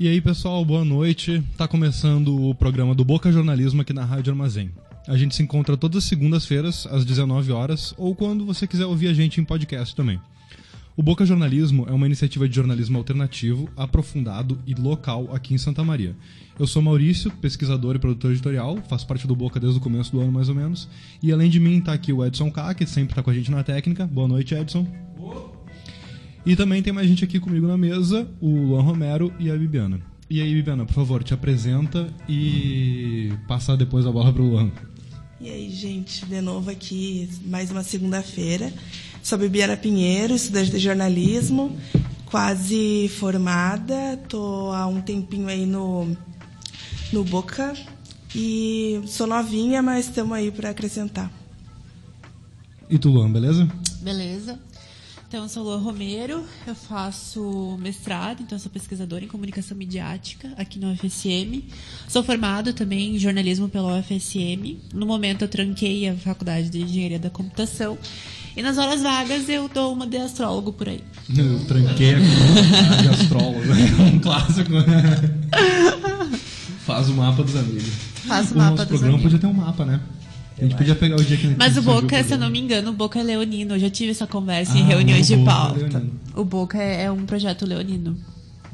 E aí, pessoal, boa noite. Tá começando o programa do Boca Jornalismo aqui na Rádio Armazém. A gente se encontra todas as segundas-feiras, às 19 horas, ou quando você quiser ouvir a gente em podcast também. O Boca Jornalismo é uma iniciativa de jornalismo alternativo, aprofundado e local aqui em Santa Maria. Eu sou Maurício, pesquisador e produtor editorial, faço parte do Boca desde o começo do ano mais ou menos. E além de mim, tá aqui o Edson K, que sempre tá com a gente na técnica. Boa noite, Edson. E também tem mais gente aqui comigo na mesa, o Luan Romero e a Bibiana. E aí, Bibiana, por favor, te apresenta e passa depois a bola pro Luan. E aí, gente, de novo aqui, mais uma segunda-feira. Sou a Bibiana Pinheiro, estudante de jornalismo, quase formada. Tô há um tempinho aí no, no Boca. E sou novinha, mas estamos aí para acrescentar. E tu, Luan, beleza? Beleza. Então, eu sou Lua Romero, eu faço mestrado, então eu sou pesquisadora em comunicação midiática aqui no UFSM. Sou formado também em jornalismo pela UFSM. No momento eu tranquei a faculdade de engenharia da computação. E nas horas vagas eu dou uma de astrólogo por aí. Eu tranquei a de astrólogo, é um clássico. Faz o mapa dos amigos. Faço o O mapa nosso dos programa amigos. podia ter um mapa, né? A gente podia pegar o dia que a gente Mas o Boca, se eu não me engano, o Boca é leonino. Eu já tive essa conversa Ah, em reuniões de é pauta. leonino. o Boca é, é um projeto leonino.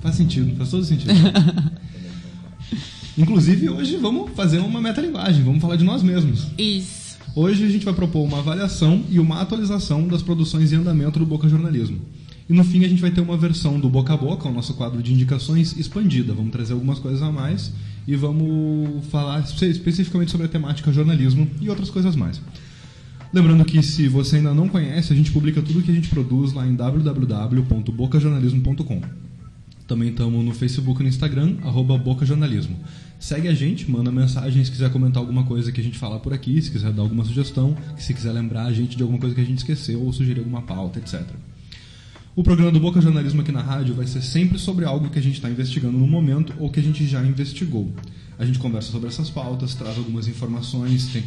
Faz sentido, faz todo sentido. Inclusive, hoje vamos fazer uma metalinguagem, vamos falar de nós mesmos. Isso. Hoje a gente vai propor uma avaliação e uma atualização das produções em andamento do Boca Jornalismo. E no fim a gente vai ter uma versão do Boca a Boca, o nosso quadro de indicações expandida. Vamos trazer algumas coisas a mais e vamos falar espe- especificamente sobre a temática jornalismo e outras coisas mais. Lembrando que se você ainda não conhece, a gente publica tudo que a gente produz lá em www.bocajornalismo.com. Também estamos no Facebook e no Instagram, arroba Boca Jornalismo. Segue a gente, manda mensagem se quiser comentar alguma coisa que a gente falar por aqui, se quiser dar alguma sugestão, se quiser lembrar a gente de alguma coisa que a gente esqueceu ou sugerir alguma pauta, etc. O programa do Boca Jornalismo aqui na rádio vai ser sempre sobre algo que a gente está investigando no momento ou que a gente já investigou. A gente conversa sobre essas pautas, traz algumas informações, tem-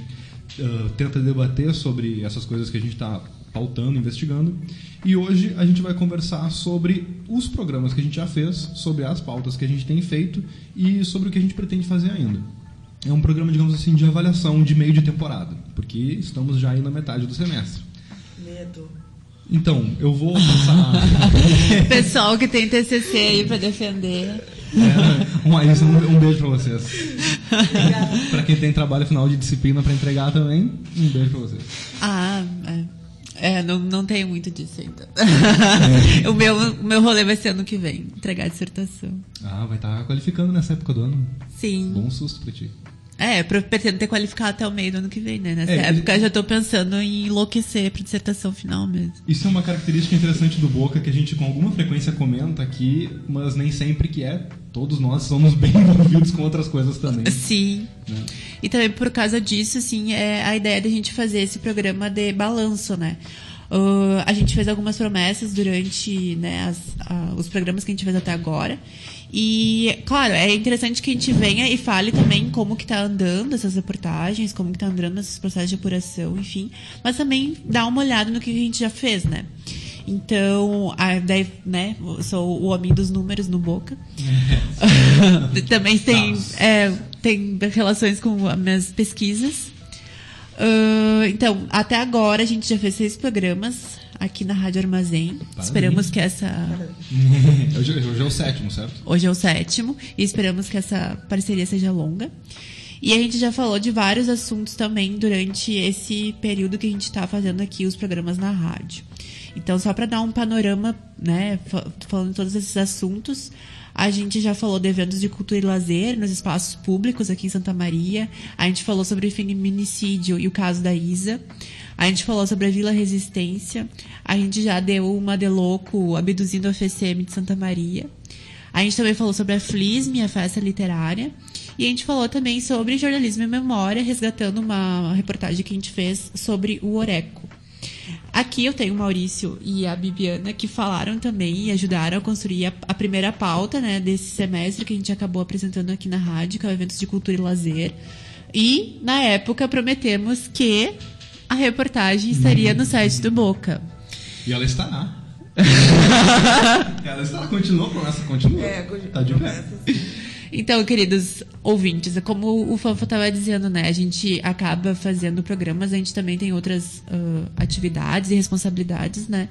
ah, tenta debater sobre essas coisas que a gente está pautando, investigando. E hoje a gente vai conversar sobre os programas que a gente já fez, sobre as pautas que a gente tem feito e sobre o que a gente pretende fazer ainda. É um programa, digamos assim, de avaliação de meio de temporada, porque estamos já aí na metade do semestre. Medo. Então, eu vou passar. Pessoal que tem TCC aí pra defender. É, um, um, beijo pra vocês. pra quem tem trabalho final de disciplina pra entregar também, um beijo pra vocês. Ah, é. É, não, não tenho muito disso ainda. É. o, meu, o meu rolê vai ser ano que vem, entregar a dissertação. Ah, vai estar qualificando nessa época do ano. Sim. Bom susto pra ti. É, eu pretendo ter qualificado até o meio do ano que vem, né? Nessa É, época ele- já tô pensando em enlouquecer pra dissertação final mesmo. Isso é uma característica interessante do Boca que a gente com alguma frequência comenta aqui, mas nem sempre que é. Todos nós somos bem envolvidos com outras coisas também. Sim. né? E também por causa disso, assim, é a ideia da gente fazer esse programa de balanço, né? Uh, a gente fez algumas promessas durante né, as- a- os programas que a gente fez até agora. E, claro, é interessante que a gente venha e fale também como que tá andando essas reportagens, como que tá andando esses processos de apuração, enfim. Mas também dar uma olhada no que a gente já fez, né? Então, a, daí, né, sou o homem dos números no Boca. também tem, é, tem relações com as minhas pesquisas. Ah, então, até agora a gente já fez seis programas aqui na Rádio Armazém. Esperamos que essa. hoje, hoje é o sétimo, certo? Hoje é o sétimo. E esperamos que essa parceria seja longa. E a gente já falou de vários assuntos também durante esse período que a gente está fazendo aqui os programas na rádio. Então, só para dar um panorama, né, falando todos esses assuntos, a gente já falou de eventos de cultura e lazer nos espaços públicos aqui em Santa Maria. A gente falou sobre o feminicídio e o caso da Isa. A gente falou sobre a Vila Resistência. A gente já deu uma de louco abduzindo a FCM de Santa Maria. A gente também falou sobre a FLISM, a festa literária. E a gente falou também sobre jornalismo e memória, resgatando uma reportagem que a gente fez sobre o Oreco. Aqui eu tenho o Maurício e a Bibiana que falaram também e ajudaram a construir a, a, primeira pauta né, desse semestre que a gente acabou apresentando aqui na rádio, que é o Eventos de Cultura e Lazer. E, na época, prometemos que a reportagem estaria no site do Boca. E ela estará. ela está, continua a promessa, continua. É, tá de pé. Então, queridos ouvintes, como o Fanfa estava dizendo, né? A gente acaba fazendo programas, a gente também tem outras uh, atividades e responsabilidades, né?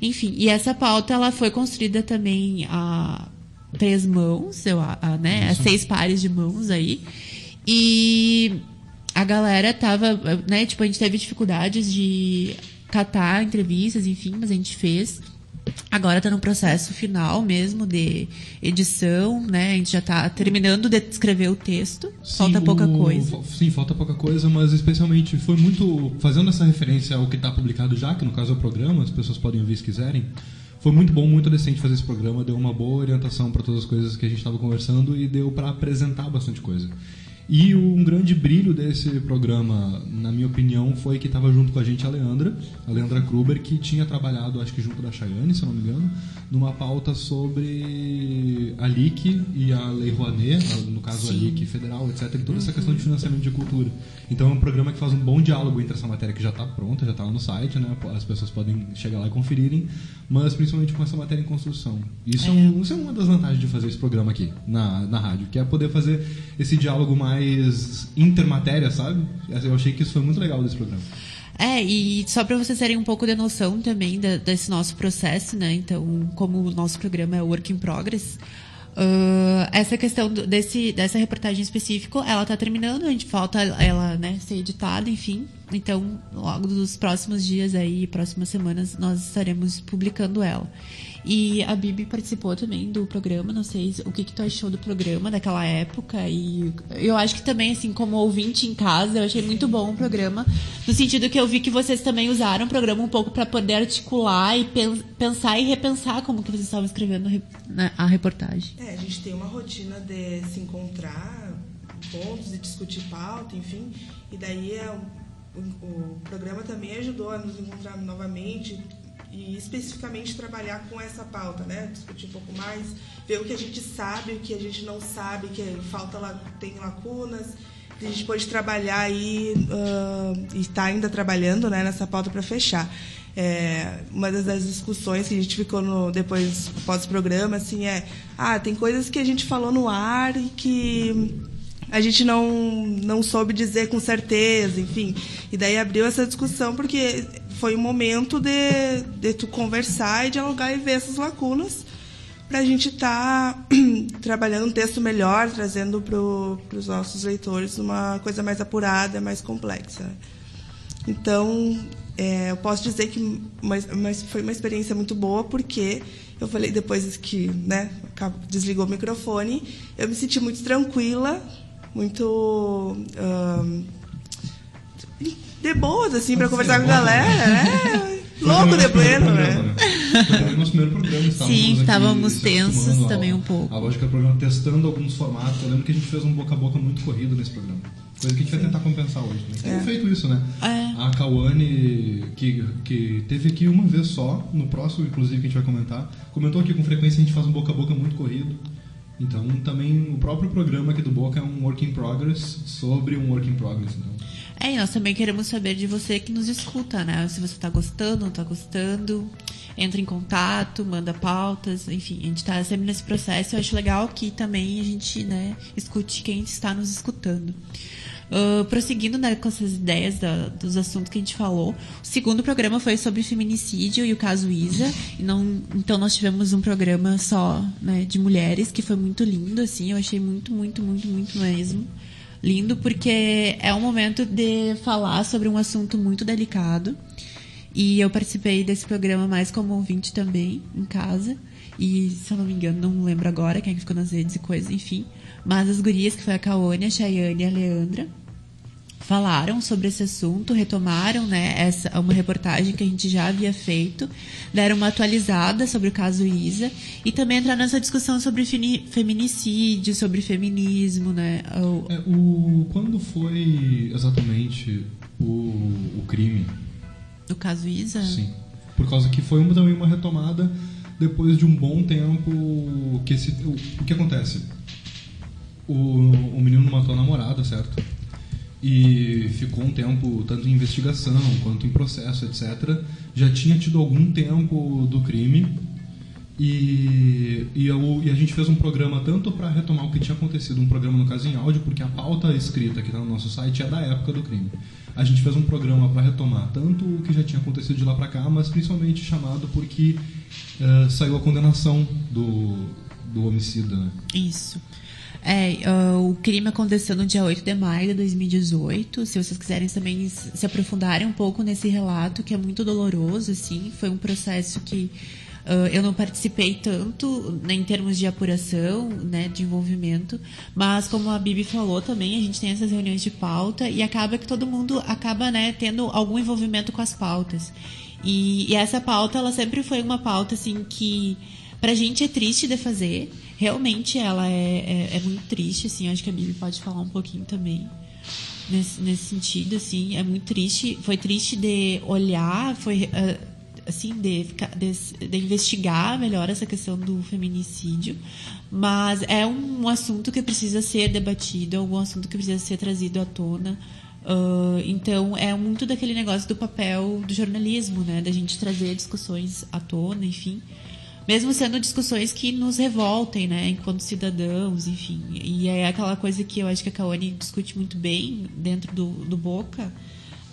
Enfim, e essa pauta ela foi construída também a três mãos, eu, a, né? A seis pares de mãos aí. E a galera tava, né? Tipo, a gente teve dificuldades de catar entrevistas, enfim, mas a gente fez. Agora está no processo final mesmo de edição, né? A gente já está terminando de escrever o texto. Sim, falta pouca o... coisa. Sim, falta pouca coisa, mas especialmente foi muito fazendo essa referência ao que está publicado já, que no caso é o programa, as pessoas podem ouvir se quiserem. Foi muito bom, muito decente fazer esse programa, deu uma boa orientação para todas as coisas que a gente estava conversando e deu para apresentar bastante coisa. E um grande brilho desse programa, na minha opinião, foi que estava junto com a gente a Leandra, a Leandra Kruber, que tinha trabalhado, acho que junto da Chayane, se não me engano, numa pauta sobre a LIC e a Lei Rouanet, no caso Sim. a LIC federal, etc., e toda essa questão de financiamento de cultura. Então é um programa que faz um bom diálogo entre essa matéria que já está pronta, já está lá no site, né? as pessoas podem chegar lá e conferirem, mas principalmente com essa matéria em construção. Isso é, é um, isso é uma das vantagens de fazer esse programa aqui, na, na rádio, que é poder fazer esse diálogo mais intermatéria, sabe? Eu achei que isso foi muito legal desse programa. É, e só para vocês terem um pouco de noção também da, desse nosso processo, né? Então, como o nosso programa é Work in Progress, uh, essa questão desse, dessa reportagem específica, ela está terminando, a gente falta ela né, ser editada, enfim. Então, logo nos próximos dias aí, próximas semanas, nós estaremos publicando ela. E a Bibi participou também do programa, não sei o que, que tu achou do programa daquela época. E eu acho que também, assim, como ouvinte em casa, eu achei muito bom o programa, no sentido que eu vi que vocês também usaram o programa um pouco para poder articular e pensar e repensar como que vocês estavam escrevendo a reportagem. É, a gente tem uma rotina de se encontrar pontos e discutir pauta, enfim, e daí é, o, o programa também ajudou a nos encontrar novamente, e especificamente trabalhar com essa pauta, né? Discutir um pouco mais, ver o que a gente sabe, o que a gente não sabe, que falta tem lacunas. A gente pode trabalhar aí uh, e está ainda trabalhando né, nessa pauta para fechar. É, uma das, das, discussões que a gente ficou no, depois pós-programa assim é ah tem coisas que a gente falou no ar e que a gente não não soube dizer com certeza enfim e daí abriu essa discussão porque foi o momento de, de tu conversar e dialogar e ver essas lacunas para a gente estar tá trabalhando um texto melhor, trazendo para os nossos leitores uma coisa mais apurada, mais complexa. Então, é, eu posso dizer que mas, mas foi uma experiência muito boa, porque eu falei depois que né, desligou o microfone, eu me senti muito tranquila, muito de boas, assim, pra conversar com a galera, né? Louco de pleno, né? Foi nosso primeiro programa, estávamos Sim, estávamos tensos também um pouco. A lógica do programa, testando alguns formatos. Eu lembro que a gente fez um boca a boca muito corrido nesse programa. Coisa que a gente vai tentar compensar hoje. Né? Tem é. feito isso, né? É. A Kawane, que, que teve aqui uma vez só, no próximo, inclusive, que a gente vai comentar, comentou aqui com frequência a gente faz um boca a boca muito corrido. Então, também o próprio programa aqui do Boca é um work in progress sobre um work in progress. Então. É, e nós também queremos saber de você que nos escuta, né? Se você está gostando, não está gostando, entra em contato, manda pautas, enfim, a gente está sempre nesse processo. Eu acho legal que também a gente, né, escute quem está nos escutando. Uh, prosseguindo né, com essas ideias da, dos assuntos que a gente falou, o segundo programa foi sobre feminicídio e o caso Isa. Não, então nós tivemos um programa só né, de mulheres que foi muito lindo, assim, eu achei muito, muito, muito, muito mesmo. Lindo porque é um momento de falar sobre um assunto muito delicado. E eu participei desse programa mais como ouvinte também, em casa. E, se eu não me engano, não lembro agora quem é ficou nas redes e coisas, enfim. Mas as gurias, que foi a Caone, a Chayane e a Leandra, falaram sobre esse assunto, retomaram né, essa, uma reportagem que a gente já havia feito, deram uma atualizada sobre o caso Isa e também entraram nessa discussão sobre feminicídio, sobre feminismo. Né, o... É, o, quando foi exatamente o, o crime? O caso Isa? Sim. Por causa que foi uma, também uma retomada depois de um bom tempo que esse, o, o que acontece? O, o menino matou a namorada, certo? E ficou um tempo tanto em investigação quanto em processo, etc. Já tinha tido algum tempo do crime e, e, eu, e a gente fez um programa tanto para retomar o que tinha acontecido, um programa no caso em áudio, porque a pauta escrita que está no nosso site é da época do crime. A gente fez um programa para retomar tanto o que já tinha acontecido de lá para cá, mas principalmente chamado porque uh, saiu a condenação do, do homicida. Né? Isso. É, uh, o crime aconteceu no dia 8 de maio de 2018. Se vocês quiserem também se aprofundarem um pouco nesse relato, que é muito doloroso, assim, foi um processo que uh, eu não participei tanto né, em termos de apuração, né, de envolvimento, mas como a Bibi falou também, a gente tem essas reuniões de pauta e acaba que todo mundo acaba, né, tendo algum envolvimento com as pautas. E, e essa pauta, ela sempre foi uma pauta, assim, que pra gente é triste de fazer, realmente ela é, é, é muito triste, assim, acho que a Bibi pode falar um pouquinho também nesse, nesse sentido, assim, é muito triste, foi triste de olhar, foi uh, assim, de, de, de, investigar melhor essa questão do feminicídio, mas é um, assunto que precisa ser debatido, é um assunto que precisa ser trazido à tona, Uh, então é muito daquele negócio do papel do jornalismo, né, da gente trazer discussões à tona, enfim mesmo sendo discussões que nos revoltem, né, enquanto cidadãos, enfim. E é aquela coisa que eu acho que a Kawane discute muito bem dentro do, do Boca,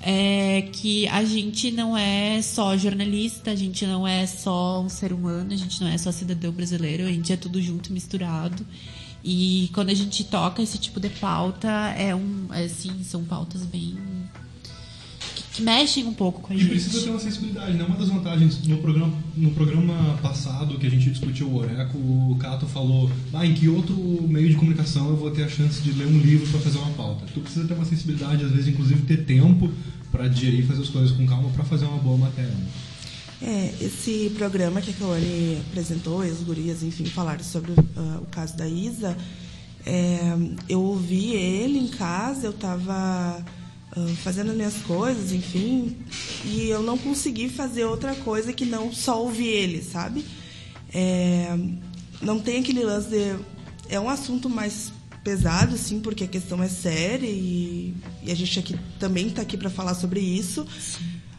é que a gente não é só jornalista, a gente não é só um ser humano, a gente não é só cidadão brasileiro, a gente é tudo junto, misturado. E quando a gente toca esse tipo de pauta, é um, assim, são pautas bem que mexem um pouco com a e gente. E precisa ter uma sensibilidade, né? Uma das vantagens no programa, no programa passado que a gente discutiu o Oreco, o Cato falou: ah, em que outro meio de comunicação eu vou ter a chance de ler um livro para fazer uma pauta? Tu precisa ter uma sensibilidade, às vezes, inclusive, ter tempo para digerir e fazer as coisas com calma para fazer uma boa matéria. Né? É, esse programa que a Kawane apresentou, e as gurias, enfim, falaram sobre uh, o caso da Isa, é, eu ouvi ele em casa, eu estava fazendo as minhas coisas, enfim, e eu não consegui fazer outra coisa que não só ouvir ele, sabe? É, não tem aquele lance de. É um assunto mais pesado, sim, porque a questão é séria e, e a gente aqui também está aqui para falar sobre isso,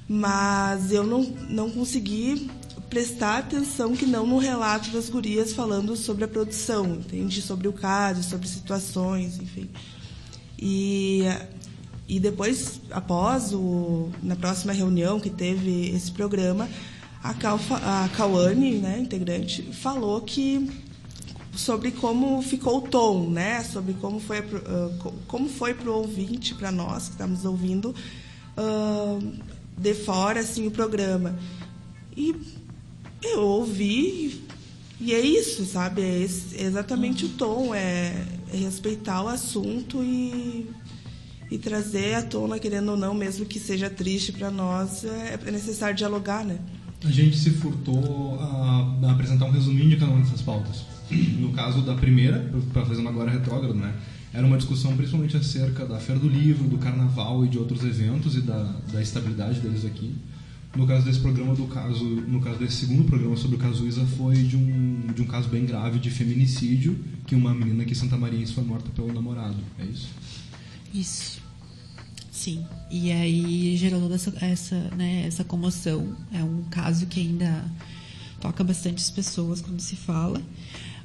mas eu não, não consegui prestar atenção que não no relato das gurias falando sobre a produção, entende? Sobre o caso, sobre situações, enfim. E e depois, após o, na próxima reunião que teve esse programa, a, Calfa, a Cauane, né, integrante, falou que sobre como ficou o tom, né, sobre como foi uh, como foi para o ouvinte, para nós que estamos ouvindo uh, de fora assim o programa. E eu ouvi e é isso, sabe? É, esse, é exatamente o tom, é, é respeitar o assunto e e trazer à tona, querendo ou não, mesmo que seja triste para nós, é, é necessário dialogar, né? A gente se furtou a, a apresentar um resuminho de cada uma dessas pautas. No caso da primeira, para fazer uma agora retrógrado, né? Era uma discussão principalmente acerca da Feira do Livro, do Carnaval e de outros eventos e da, da estabilidade deles aqui. No caso desse programa, do caso, no caso desse segundo programa sobre o caso Isa, foi de um, de um caso bem grave de feminicídio, que uma menina aqui em Santa Maria foi morta pelo namorado. É isso? Isso. Sim. E aí gerou toda essa, essa, né, essa comoção. É um caso que ainda toca bastante as pessoas quando se fala.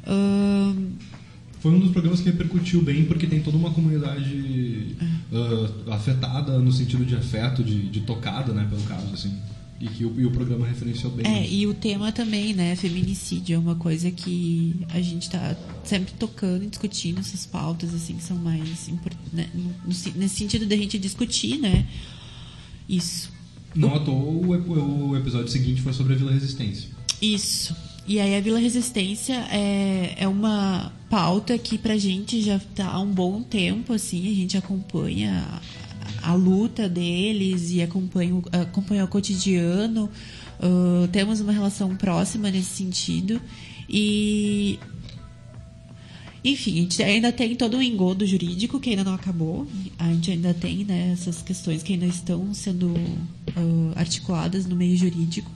Uh... Foi um dos programas que repercutiu bem porque tem toda uma comunidade uh, afetada no sentido de afeto, de, de tocada, né, pelo caso, assim. E que o, e o programa referenciou bem. É, e o tema também, né? Feminicídio é uma coisa que a gente tá sempre tocando e discutindo essas pautas, assim, que são mais importantes. Né? Nesse sentido da gente discutir, né? Isso. Não à toa o, o episódio seguinte foi sobre a Vila Resistência. Isso. E aí a Vila Resistência é, é uma pauta que pra gente já tá há um bom tempo, assim, a gente acompanha a, luta deles e acompanha, acompanha o cotidiano. Uh, temos uma relação próxima nesse sentido. E enfim, a gente ainda tem todo um engodo jurídico que ainda não acabou. A gente ainda tem né, essas questões que ainda estão sendo uh, articuladas no meio jurídico.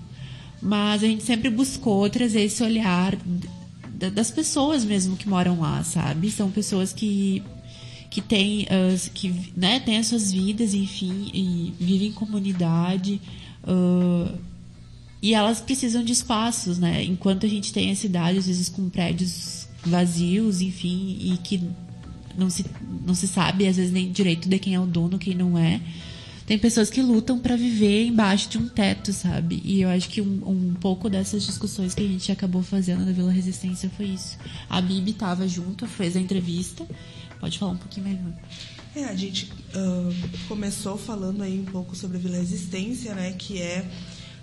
Mas a gente sempre buscou trazer esse olhar das pessoas mesmo que moram lá, sabe? São pessoas que que têm uh, que né, têm as suas vidas, enfim, e vivem em comunidade. Uh, e elas precisam de espaços, né? Enquanto a gente tem a cidade, às vezes com prédios vazios, enfim, e que não se, não se sabe, às vezes, nem direito de quem é o dono, quem não é. Tem pessoas que lutam para viver embaixo de um teto, sabe? E eu acho que um, um pouco dessas discussões que a gente acabou fazendo na Vila Resistência foi isso. A Bibi estava junto, fez a entrevista. Pode falar um pouquinho mais. É, a gente uh, começou falando aí um pouco sobre a Vila Resistência, né? Que é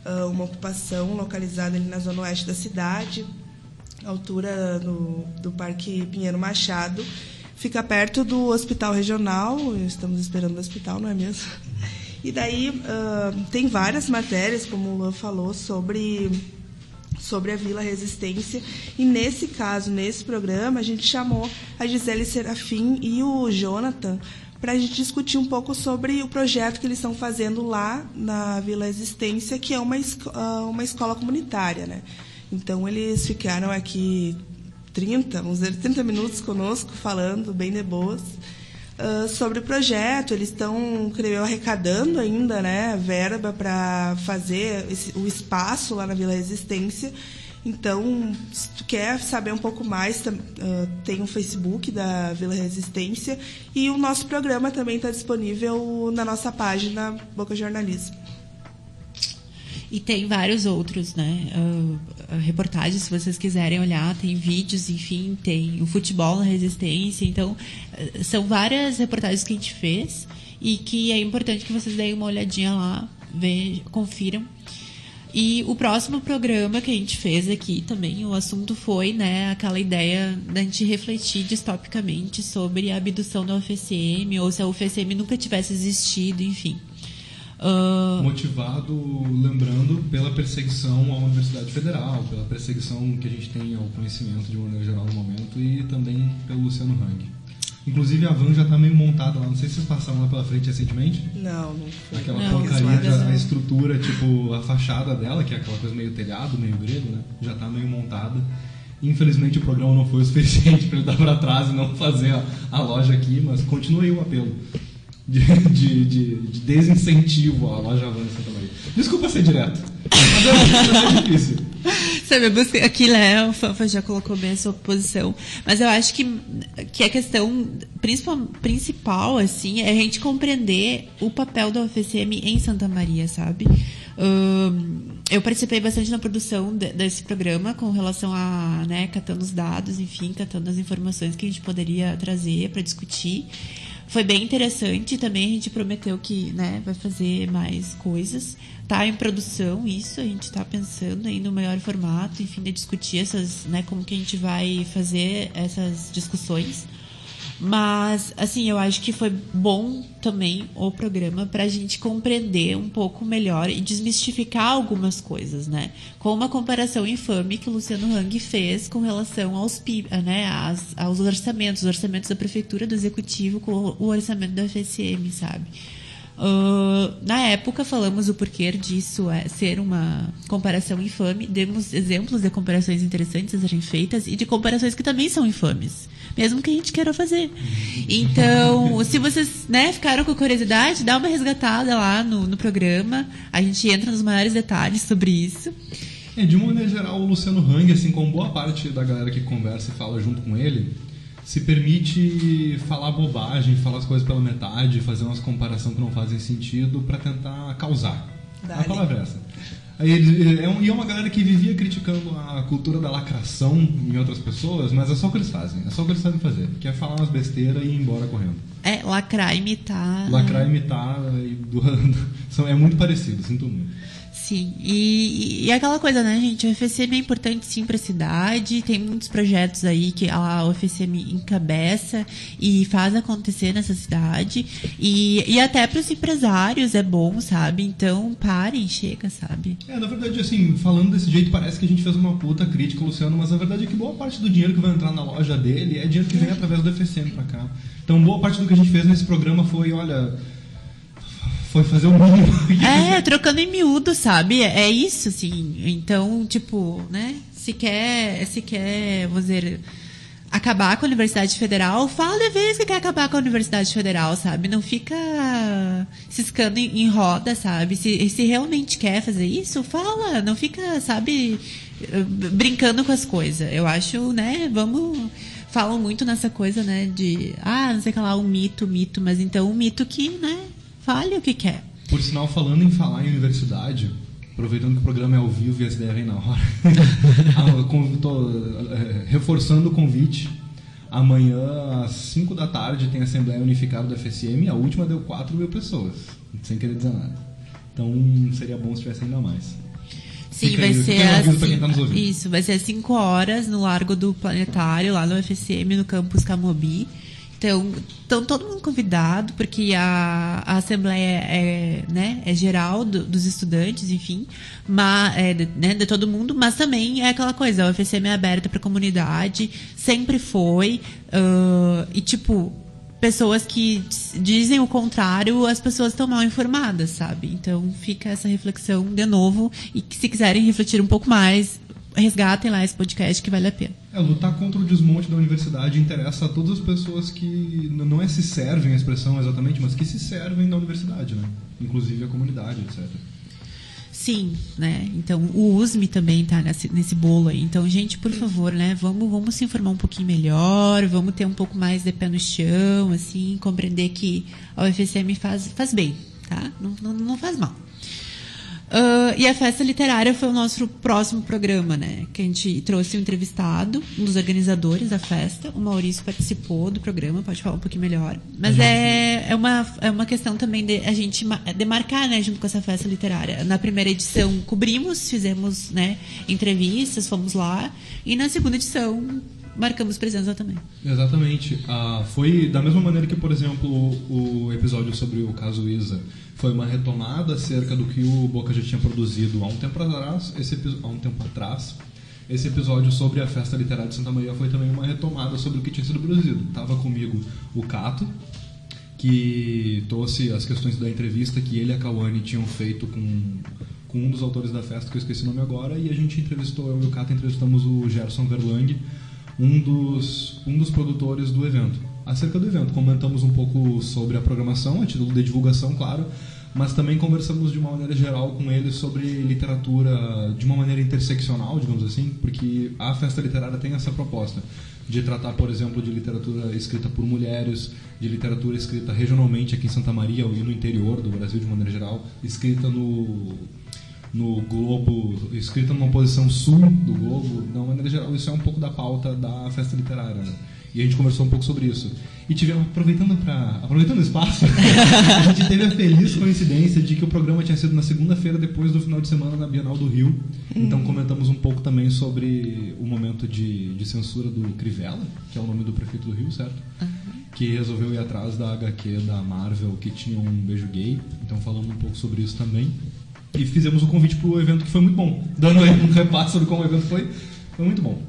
uh, uma ocupação localizada ali na zona oeste da cidade, altura do, do Parque Pinheiro Machado. Fica perto do hospital regional, estamos esperando o hospital, não é mesmo? E daí uh, tem várias matérias, como o Luan falou, sobre, sobre a Vila Resistência. E nesse caso, nesse programa, a gente chamou a Gisele Serafim e o Jonathan para a gente discutir um pouco sobre o projeto que eles estão fazendo lá na Vila Resistência, que é uma, uma escola comunitária. Né? Então, eles ficaram aqui 30, vamos dizer, 30 minutos conosco, falando bem de boas uh, sobre o projeto. Eles estão, creio eu, arrecadando ainda né, verba para fazer esse, o espaço lá na Vila Resistência. Então, se tu quer saber um pouco mais, uh, tem o Facebook da Vila Resistência e o nosso programa também está disponível na nossa página Boca Jornalismo. E tem vários outros, né? Uh, reportagens, se vocês quiserem olhar, tem vídeos, enfim, tem o futebol na resistência. Então, uh, são várias reportagens que a gente fez e que é importante que vocês deem uma olhadinha lá, vejam, confiram. E o próximo programa que a gente fez aqui também, o assunto foi né, aquela ideia da gente refletir distopicamente sobre a abdução da UFSM, ou se a UFSM nunca tivesse existido, enfim. Uh... Motivado, lembrando, pela perseguição à Universidade Federal, pela perseguição que a gente tem ao conhecimento de maneira geral no momento e também pelo Luciano Hang. Inclusive a van já está meio montada lá, não sei se vocês passaram lá pela frente recentemente. Não, não foi. Aquela não, porcaria, já, a estrutura, tipo, a fachada dela, que é aquela coisa meio telhado, meio grego, né? Já está meio montada. Infelizmente o programa não foi o suficiente para ele dar para trás e não fazer a, a loja aqui, mas continua aí o apelo de, de, de, de desincentivo à loja avança também. Desculpa ser direto, mas é, é difícil. Sabe, aqui Léo, Fanfa já colocou bem a sua posição. Mas eu acho que, que a questão principal, principal, assim, é a gente compreender o papel da UFSM em Santa Maria, sabe? eu participei bastante na produção de, desse programa com relação a, né, catando os dados, enfim, catando as informações que a gente poderia trazer para discutir foi bem interessante. Também a gente prometeu que né, vai fazer mais coisas. Tá em produção isso, a gente está pensando aí no maior formato, enfim, de discutir essas, né, como que a gente vai fazer essas discussões. Mas, assim, eu acho que foi bom também o programa para a gente compreender um pouco melhor e desmistificar algumas coisas, né? Com uma comparação infame que o Luciano Hang fez com relação aos PIB, né, aos, aos orçamentos, os orçamentos da prefeitura, do executivo com o orçamento da FSM, sabe? Uh, na época falamos o porquê disso é ser uma comparação infame, demos exemplos de comparações interessantes a serem feitas e de comparações que também são infames mesmo que a gente queira fazer. Então, se vocês né, ficaram com curiosidade, dá uma resgatada lá no, no programa. A gente entra nos maiores detalhes sobre isso. É, de uma maneira geral, o Luciano Hang, assim como boa parte da galera que conversa e fala junto com ele, se permite falar bobagem, falar as coisas pela metade, fazer umas comparações que não fazem sentido para tentar causar. Dale. A palavra é essa. Aí ele, é, e é uma galera que vivia criticando a cultura da lacração em outras pessoas, mas é só o que eles fazem, é só o que eles sabem fazer, que é falar umas besteiras e ir embora correndo. É, lacrar, imitar. Lacrar, imitar, e do- são, é muito parecido, sinto muito. Sim, e, e aquela coisa, né, gente? O UFSM é importante sim para a cidade, tem muitos projetos aí que a UFSM encabeça e faz acontecer nessa cidade. E, e até para os empresários é bom, sabe? Então parem, chega, sabe? É, na verdade, assim, falando desse jeito, parece que a gente fez uma puta crítica, Luciano, mas a verdade é que boa parte do dinheiro que vai entrar na loja dele é dinheiro que vem através do FSM pra cá. Então, boa parte do que a gente fez nesse programa foi, olha, foi fazer o mínimo. É, trocando em miúdo, sabe? É isso, assim. Então, tipo, né? Se quer, se quer, vamos dizer, acabar com a Universidade Federal, fala de vez que quer acabar com a Universidade Federal, sabe? Não fica ciscando em, em roda, sabe? Se, se realmente quer fazer isso, fala. Não fica, sabe, brincando com as coisas. Eu acho, né? Vamos. Falam muito nessa coisa, né? De, ah, não sei o que lá, um mito, mito, mas então um mito que, né? Fale o que quer. Por sinal, falando em falar em universidade, aproveitando que o programa é ao vivo e as ideias vêm na hora, ah, tô, eh, reforçando o convite. Amanhã, às 5 da tarde, tem a Assembleia Unificada do FSM. A última deu 4 mil pessoas, sem querer dizer nada. Então, seria bom se tivesse ainda mais. Sim, Fica vai aí, ser às tá. Isso, vai ser às 5 horas no Largo do Planetário, lá no UFSM, no campus Camobi. Então, estão todo mundo convidado, porque a, a Assembleia é, né, é geral do- dos estudantes, enfim, mas, é, de, né, de todo mundo, mas também é aquela coisa, a UFSM é aberta para a comunidade, sempre foi, ãh, e tipo, pessoas que dizem o contrário, as pessoas estão mal informadas, sabe? Então fica essa reflexão de novo e que se quiserem refletir um pouco mais, resgatem lá esse podcast que vale a pena. É, lutar contra o desmonte da universidade interessa a todas as pessoas que não é se servem a expressão exatamente, mas que se servem da universidade, né? Inclusive a comunidade, etc. Sim, né? Então o USM também tá nesse, nesse bolo aí. Então, gente, por favor, né? Vamos, vamos se informar um pouquinho melhor, vamos ter um pouco mais de pé no chão, assim, compreender que a UFSM faz, faz bem, tá? Não, não, não faz mal. Ah, e a festa literária foi o nosso próximo programa, né? Que a gente trouxe um entrevistado, um dos organizadores da festa. O Maurício participou do programa, pode falar um pouquinho melhor. Mas é, é, uma, é uma questão também de a gente ma- demarcar, né, junto com essa festa literária. Na primeira edição cobrimos, fizemos né, entrevistas, fomos lá. E na segunda edição marcamos presença também. Exatamente. Ah, foi da mesma maneira que, por exemplo, o, episódio sobre o caso Isa foi uma retomada acerca do que o Boca já tinha produzido há um tempo atrás. Esse, há um tempo atrás. Esse episódio sobre a festa literária de Santa Maria foi também uma retomada sobre o que tinha sido produzido. Tava comigo o Cato, que trouxe as questões da entrevista que ele e a Kawane tinham feito com, com um dos autores da festa, que eu esqueci o nome agora, e a gente entrevistou, eu e o Cato entrevistamos o Gerson Verlang, um dos, um dos produtores do evento. Acerca do evento, comentamos um pouco sobre a programação, a título de divulgação, claro, mas também conversamos de uma maneira geral com ele sobre literatura de uma maneira interseccional, digamos assim, porque a festa literária tem essa proposta de tratar, por exemplo, de literatura escrita por mulheres, de literatura escrita regionalmente aqui em Santa Maria ou no interior do Brasil de maneira geral, escrita no no Globo, escrita numa posição sul do Globo, de uma maneira geral, isso é um pouco da pauta da festa literária. né? E a gente conversou um pouco sobre isso. E tivemos, aproveitando para aproveitando o espaço, a gente teve a feliz coincidência de que o programa tinha sido na segunda-feira depois do final de semana na Bienal do Rio. Então comentamos um pouco também sobre o momento de, de censura do Crivella, que é o nome do prefeito do Rio, certo? Que resolveu ir atrás da HQ da Marvel que tinha um beijo gay. Então falamos um pouco sobre isso também. E fizemos o convite para o evento que foi muito bom. Dando aí um repasso sobre como o evento foi, foi muito bom.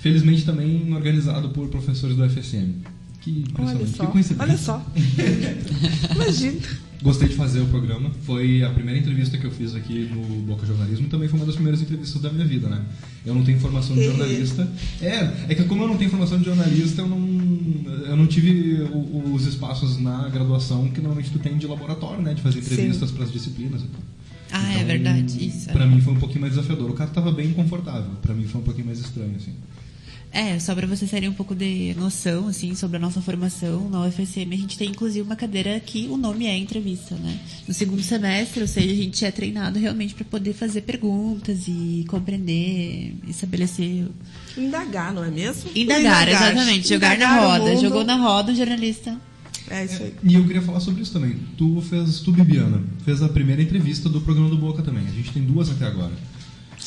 Felizmente também organizado por professores do FSM. Que Olha impressionante, só. que coincidência. Olha só. Imagina. Gostei de fazer o programa. Foi a primeira entrevista que eu fiz aqui no Boca Jornalismo também foi uma das primeiras entrevistas da minha vida, né? Eu não tenho formação de jornalista. É, é que como eu não tenho formação de jornalista, eu não, eu não tive o- os espaços na graduação que normalmente tu tem de laboratório, né? De fazer entrevistas para as disciplinas e tal. Ah, é verdade, isso. é. Pra mim foi um pouquinho mais desafiador. O cara tava bem confortável. Pra mim foi um pouquinho mais estranho, assim. É, só para vocês terem um pouco de noção, assim, sobre a nossa formação na UFSM, a gente tem inclusive uma cadeira que o nome é entrevista, né? No segundo semestre, ou seja, a gente é treinado realmente para poder fazer perguntas e compreender, estabelecer. Indagar, não é mesmo? Indagar, exatamente. Jogar Indagar na roda. Jogou na roda o jornalista. É isso aí. E eu queria falar sobre isso também. Tu fez, tu, Bibiana, fez a primeira entrevista do programa do Boca também. A gente tem duas até agora.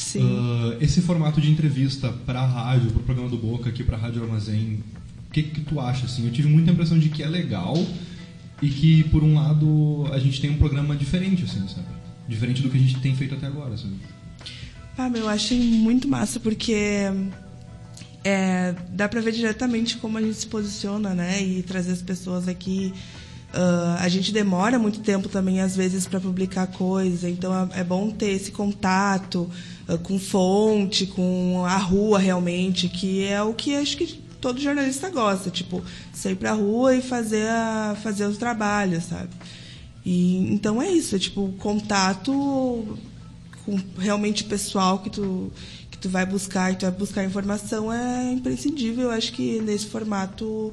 Sim. Ah, esse formato de entrevista para a rádio, para o programa do Boca, aqui para a Rádio Armazém, o que, que tu acha? Assim? Eu tive muita impressão de que é legal e que, por um lado, a gente tem um programa diferente, assim, sabe? Diferente do que a gente tem feito até agora, sabe? Ah, meu, eu achei muito massa, porque é, dá pra ver diretamente como a gente se posiciona, né? E trazer as pessoas aqui. Ah, a gente demora muito tempo também, às vezes, para publicar coisa, então é, é bom ter esse contato com fonte, com a rua realmente, que é o que acho que todo jornalista gosta, tipo, sair pra rua e fazer, a, fazer os trabalhos, sabe? E, então é isso, é tipo, contato com realmente pessoal que tu que tu vai buscar e tu vai buscar informação é imprescindível. Acho que nesse formato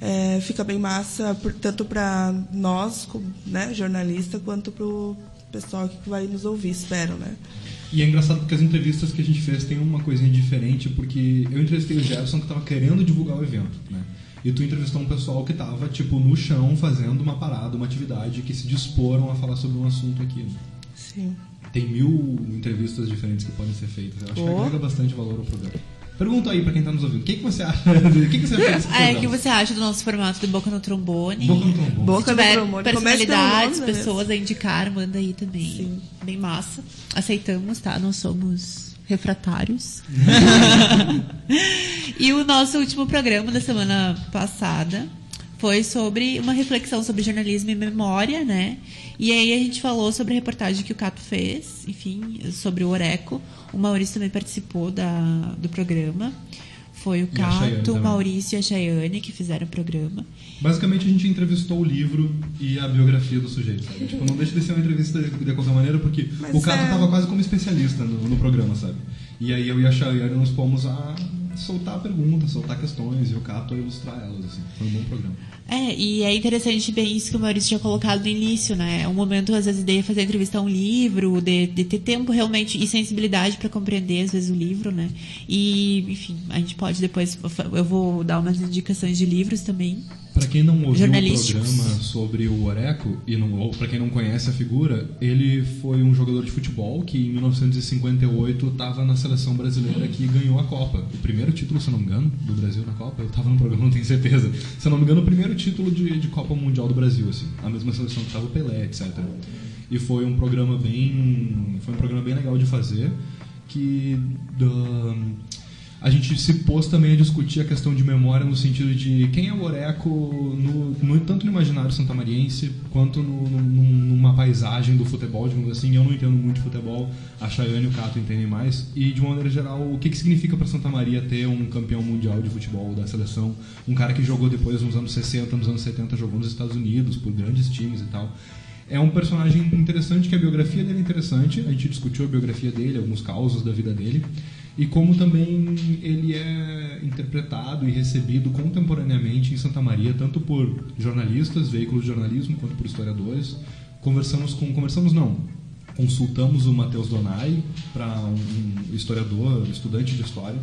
é, fica bem massa, tanto para nós, né, jornalista, quanto para o pessoal que vai nos ouvir, espero, né? E é engraçado porque as entrevistas que a gente fez tem uma coisinha diferente, porque eu entrevistei o Gerson que estava querendo divulgar o evento, né? E tu entrevistou um pessoal que estava, tipo, no chão, fazendo uma parada, uma atividade, que se disporam a falar sobre um assunto aqui. né? Sim. Tem mil entrevistas diferentes que podem ser feitas. Eu acho que Oh. agrega bastante valor ao programa. Pergunta aí pra quem tá nos ouvindo. O que, que você acha? O que, que você acha desse é, o que você acha do nosso formato do Boca no Trombone? Boca no trombone. Boca Se tiver no trombone. Personalidades, pessoas a indicar, manda aí também. Sim. Bem massa. Aceitamos, tá? Não somos refratários. e o nosso último programa da semana passada foi sobre uma reflexão sobre jornalismo e memória, né? E aí a gente falou sobre a reportagem que o Cato fez, enfim, sobre o Oreco. O Maurício também participou da, do programa. Foi o Cato, o. Maurício e a Chayane que fizeram o programa. Basicamente, a gente entrevistou o livro e a biografia do sujeito, sabe? Tipo, não deixa de ser uma entrevista de, de qualquer maneira, porque Mas o Cato é- tava quase como especialista no, no programa, sabe? E aí eu e a Chayane nos pomos a soltar perguntas, soltar questões, e o Cato ilustrar elas, assim. Foi um bom programa. É, e é interessante bem isso que o Maurício tinha colocado no início, né? É um momento, às vezes, de fazer entrevista a um livro, de, de ter tempo realmente e sensibilidade para compreender, às vezes, o livro, né? E, enfim, a gente pode depois. Eu vou dar umas indicações de livros também. Pra quem não ouviu o programa sobre o Oreco, e não, ou pra quem não conhece a figura, ele foi um jogador de futebol que em 1958 estava na seleção brasileira que ganhou a Copa. O primeiro título, se não me engano, do Brasil na Copa. Eu tava no programa, não tenho certeza. Se não me engano, o primeiro título de, de Copa Mundial do Brasil, assim. A mesma seleção que tava o Pelé, etc. E foi um programa bem. Foi um programa bem legal de fazer. Que. da- a gente se pôs também a discutir a questão de memória no sentido de quem é o Oreco, no, no- tanto no imaginário santamariense, quanto no, no- numa paisagem do futebol, digamos assim. Eu não entendo muito de futebol, a Chayane e o Cato entendem mais. E, de uma maneira geral, o que, que significa para Santa Maria ter um campeão mundial de futebol da seleção? Um cara que jogou depois, nos anos 60, nos anos 70, jogou nos Estados Unidos, por grandes times e tal. É um personagem interessante, que a biografia dele é interessante. A gente discutiu a biografia dele, alguns causos da vida dele. E como também ele é interpretado e recebido contemporaneamente em Santa Maria, tanto por jornalistas, veículos de jornalismo, quanto por historiadores. Conversamos com. Conversamos não. Consultamos o Matheus Donai, para um historiador, estudante de história,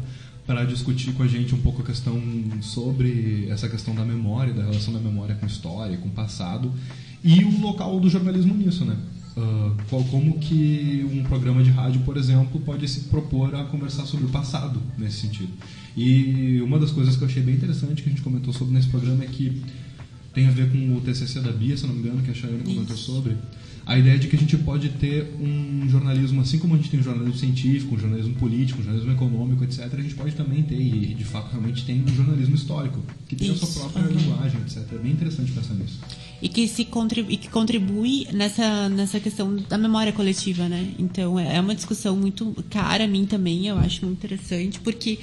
para discutir com a gente um pouco a questão sobre essa questão da memória, da relação da memória com história, com passado, e o local do jornalismo nisso, né? Ah, como que um programa de rádio, por exemplo, pode se propor a conversar sobre o passado nesse sentido. E uma das coisas que eu achei bem interessante que a gente comentou sobre nesse programa é que tem a ver com o TCC da Bia, se não me engano, que a Chayane comentou sobre. A ideia de que a gente pode ter um jornalismo, assim como a gente tem um jornalismo científico, um jornalismo político, um jornalismo econômico, etc., a gente pode também ter, e de fato realmente tem um jornalismo histórico, que tem a Isso, sua própria aham. linguagem, etc. É bem interessante pensar nisso. E que, se contribui, que contribui nessa, nessa questão da memória coletiva, né? Então, é é uma discussão muito cara a mim também, eu acho muito interessante, porque